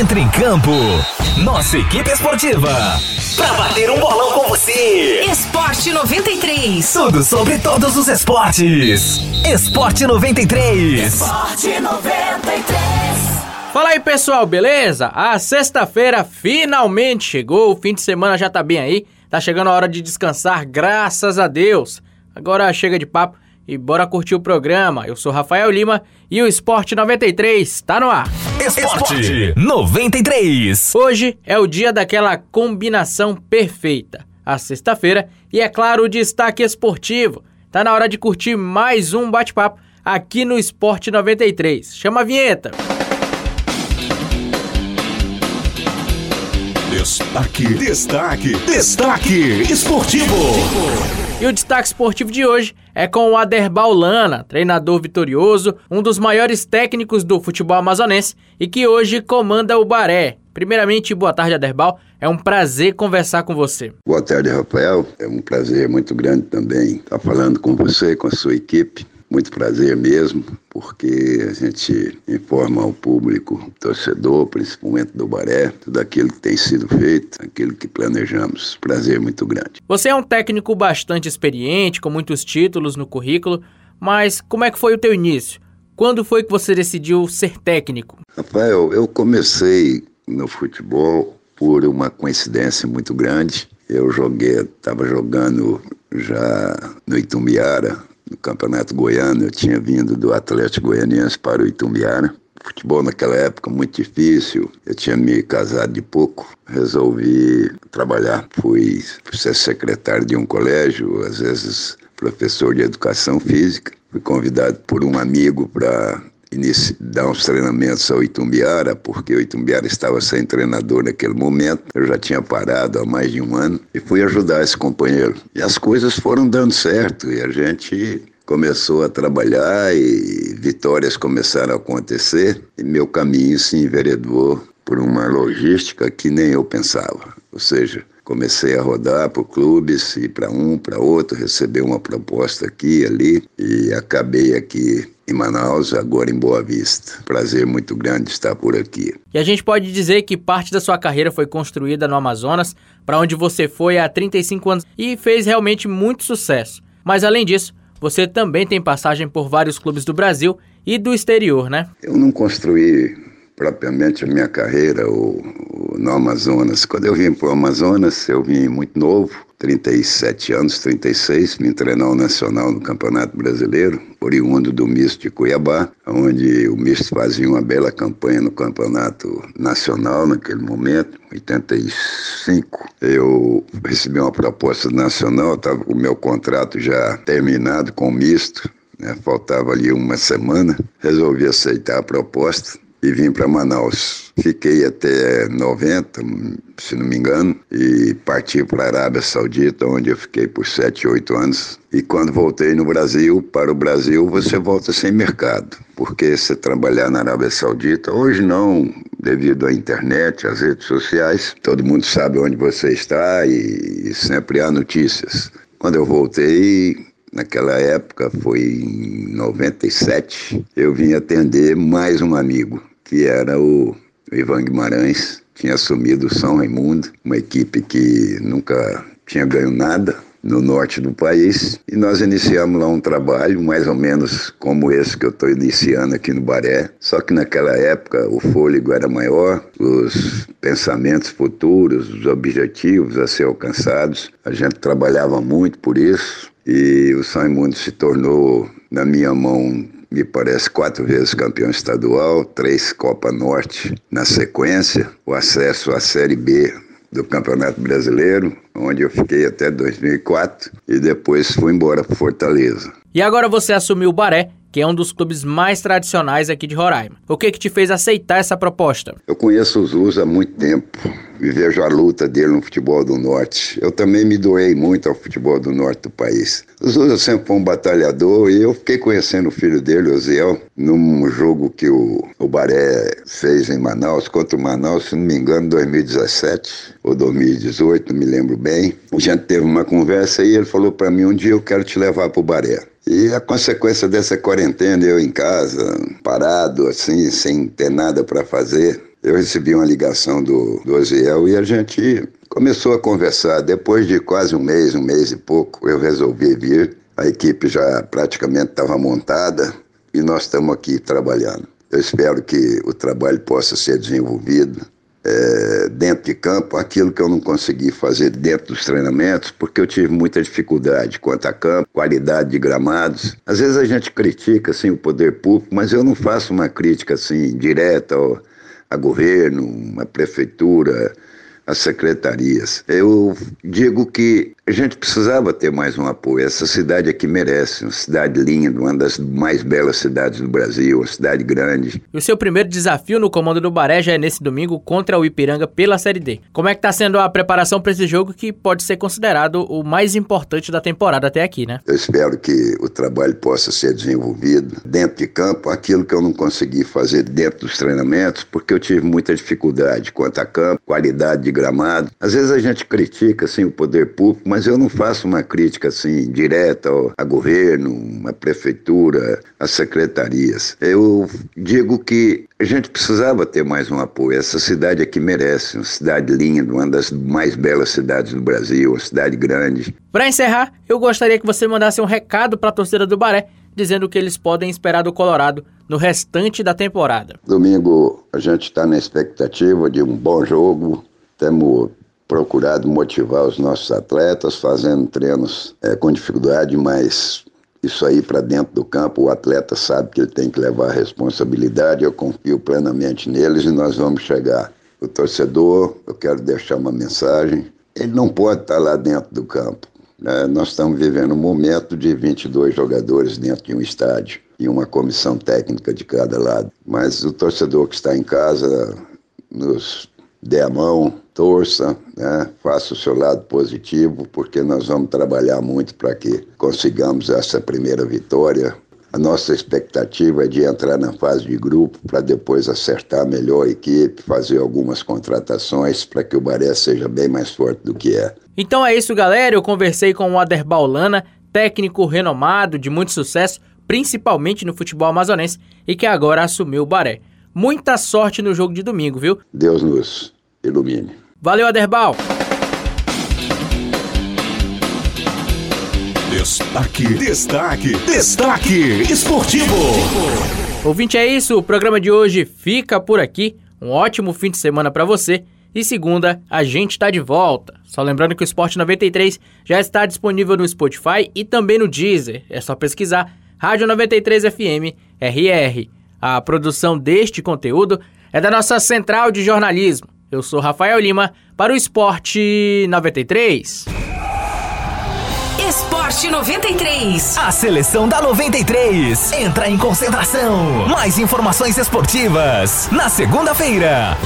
Entre em campo. Nossa equipe esportiva. Pra bater um bolão com você. Esporte 93. Tudo sobre todos os esportes. Esporte 93. Esporte 93. Fala aí pessoal, beleza? A sexta-feira finalmente chegou, o fim de semana já tá bem aí, tá chegando a hora de descansar, graças a Deus. Agora chega de papo e bora curtir o programa. Eu sou Rafael Lima e o Esporte 93 tá no ar. Esporte 93. Hoje é o dia daquela combinação perfeita. A sexta-feira e é claro o destaque esportivo. Tá na hora de curtir mais um bate-papo aqui no Esporte 93. Chama a vinheta. Destaque, destaque, destaque esportivo. E o destaque esportivo de hoje é com o Aderbal Lana, treinador vitorioso, um dos maiores técnicos do futebol amazonense e que hoje comanda o Baré. Primeiramente, boa tarde, Aderbal. É um prazer conversar com você. Boa tarde, Rafael. É um prazer muito grande também estar falando com você, com a sua equipe. Muito prazer mesmo, porque a gente informa ao público, torcedor, principalmente do Baré, tudo aquilo que tem sido feito, aquilo que planejamos. Prazer muito grande. Você é um técnico bastante experiente, com muitos títulos no currículo, mas como é que foi o teu início? Quando foi que você decidiu ser técnico? Rafael, eu comecei no futebol por uma coincidência muito grande. Eu joguei, estava jogando já no Itumbiara, no Campeonato Goiano. Eu tinha vindo do Atlético Goianiense para o Itumbiara. Futebol naquela época muito difícil. Eu tinha me casado de pouco. Resolvi trabalhar. Fui, fui ser secretário de um colégio, às vezes professor de educação física. Fui convidado por um amigo para dar uns treinamentos ao Itumbiara, porque o Itumbiara estava sem treinador naquele momento. Eu já tinha parado há mais de um ano e fui ajudar esse companheiro. E as coisas foram dando certo e a gente começou a trabalhar e vitórias começaram a acontecer e meu caminho se enveredou por uma logística que nem eu pensava. Ou seja, comecei a rodar por clubes, ir para um, para outro, receber uma proposta aqui ali e acabei aqui em Manaus, agora em Boa Vista. Prazer muito grande estar por aqui. E a gente pode dizer que parte da sua carreira foi construída no Amazonas, para onde você foi há 35 anos e fez realmente muito sucesso. Mas além disso, você também tem passagem por vários clubes do Brasil e do exterior, né? Eu não construí propriamente a minha carreira ou, ou no Amazonas. Quando eu vim para o Amazonas, eu vim muito novo, 37 anos, 36, me treinar o Nacional no Campeonato Brasileiro, oriundo do Misto de Cuiabá, onde o Misto fazia uma bela campanha no Campeonato Nacional naquele momento, 85. Eu recebi uma proposta nacional, estava com o meu contrato já terminado com o Misto, né, faltava ali uma semana, resolvi aceitar a proposta e vim para Manaus. Fiquei até 90, se não me engano, e parti para a Arábia Saudita, onde eu fiquei por 7, 8 anos. E quando voltei no Brasil, para o Brasil, você volta sem mercado, porque você trabalhar na Arábia Saudita, hoje não, devido à internet, às redes sociais, todo mundo sabe onde você está e, e sempre há notícias. Quando eu voltei, Naquela época, foi em 97, eu vim atender mais um amigo que era o Ivan Guimarães, tinha assumido o São Raimundo, uma equipe que nunca tinha ganho nada no norte do país. E nós iniciamos lá um trabalho, mais ou menos como esse que eu estou iniciando aqui no Baré. Só que naquela época o fôlego era maior, os pensamentos futuros, os objetivos a ser alcançados. A gente trabalhava muito por isso. E o São Raimundo se tornou, na minha mão, me parece, quatro vezes campeão estadual, três Copa Norte na sequência, o acesso à Série B do Campeonato Brasileiro, onde eu fiquei até 2004 e depois fui embora para Fortaleza. E agora você assumiu o Baré, que é um dos clubes mais tradicionais aqui de Roraima. O que que te fez aceitar essa proposta? Eu conheço o Zuz há muito tempo e vejo a luta dele no futebol do Norte. Eu também me doei muito ao futebol do Norte do país. O Zuz sempre foi um batalhador e eu fiquei conhecendo o filho dele, o Ziel, num jogo que o, o Baré fez em Manaus, contra o Manaus, se não me engano, 2017 ou 2018, não me lembro bem. A gente teve uma conversa e ele falou para mim, um dia eu quero te levar para o Baré. E a consequência dessa quarentena, eu em casa, parado, assim, sem ter nada para fazer, eu recebi uma ligação do, do Oziel e a gente começou a conversar. Depois de quase um mês, um mês e pouco, eu resolvi vir. A equipe já praticamente estava montada e nós estamos aqui trabalhando. Eu espero que o trabalho possa ser desenvolvido é, dentro de campo, aquilo que eu não consegui fazer dentro dos treinamentos, porque eu tive muita dificuldade quanto a campo, qualidade de gramados. Às vezes a gente critica assim, o poder público, mas eu não faço uma crítica assim, direta ao, a governo, a prefeitura, as secretarias. Eu digo que a gente precisava ter mais um apoio. Essa cidade aqui merece, uma cidade linda, uma das mais belas cidades do Brasil, uma cidade grande. E o seu primeiro desafio no comando do Baré já é nesse domingo contra o Ipiranga pela Série D. Como é que está sendo a preparação para esse jogo que pode ser considerado o mais importante da temporada até aqui, né? Eu espero que o trabalho possa ser desenvolvido dentro de campo, aquilo que eu não consegui fazer dentro dos treinamentos, porque eu tive muita dificuldade quanto a campo, qualidade de gramado. Às vezes a gente critica assim o poder público, mas mas eu não faço uma crítica assim direta ao, a governo, a prefeitura, as secretarias. Eu digo que a gente precisava ter mais um apoio. Essa cidade aqui merece, uma cidade linda, uma das mais belas cidades do Brasil, uma cidade grande. Para encerrar, eu gostaria que você mandasse um recado para a torcida do Baré, dizendo que eles podem esperar do Colorado no restante da temporada. Domingo a gente está na expectativa de um bom jogo. Temos procurado motivar os nossos atletas, fazendo treinos é, com dificuldade, mas isso aí para dentro do campo, o atleta sabe que ele tem que levar a responsabilidade. Eu confio plenamente neles e nós vamos chegar. O torcedor, eu quero deixar uma mensagem: ele não pode estar lá dentro do campo. Né? Nós estamos vivendo um momento de 22 jogadores dentro de um estádio e uma comissão técnica de cada lado. Mas o torcedor que está em casa nos dê a mão, torça, né? faça o seu lado positivo, porque nós vamos trabalhar muito para que consigamos essa primeira vitória. A nossa expectativa é de entrar na fase de grupo para depois acertar melhor a equipe, fazer algumas contratações para que o Baré seja bem mais forte do que é. Então é isso, galera. Eu conversei com o Aderbal Lana, técnico renomado de muito sucesso, principalmente no futebol amazonense, e que agora assumiu o Baré. Muita sorte no jogo de domingo, viu? Deus nos ilumine. Valeu, Aderbal! Destaque, destaque, destaque esportivo. Ouvinte, é isso. O programa de hoje fica por aqui. Um ótimo fim de semana para você. E segunda, a gente está de volta. Só lembrando que o Esporte 93 já está disponível no Spotify e também no Deezer. É só pesquisar Rádio 93 FM RR. A produção deste conteúdo é da nossa central de jornalismo. Eu sou Rafael Lima para o Esporte 93. Esporte 93. A seleção da 93 entra em concentração. Mais informações esportivas na segunda-feira.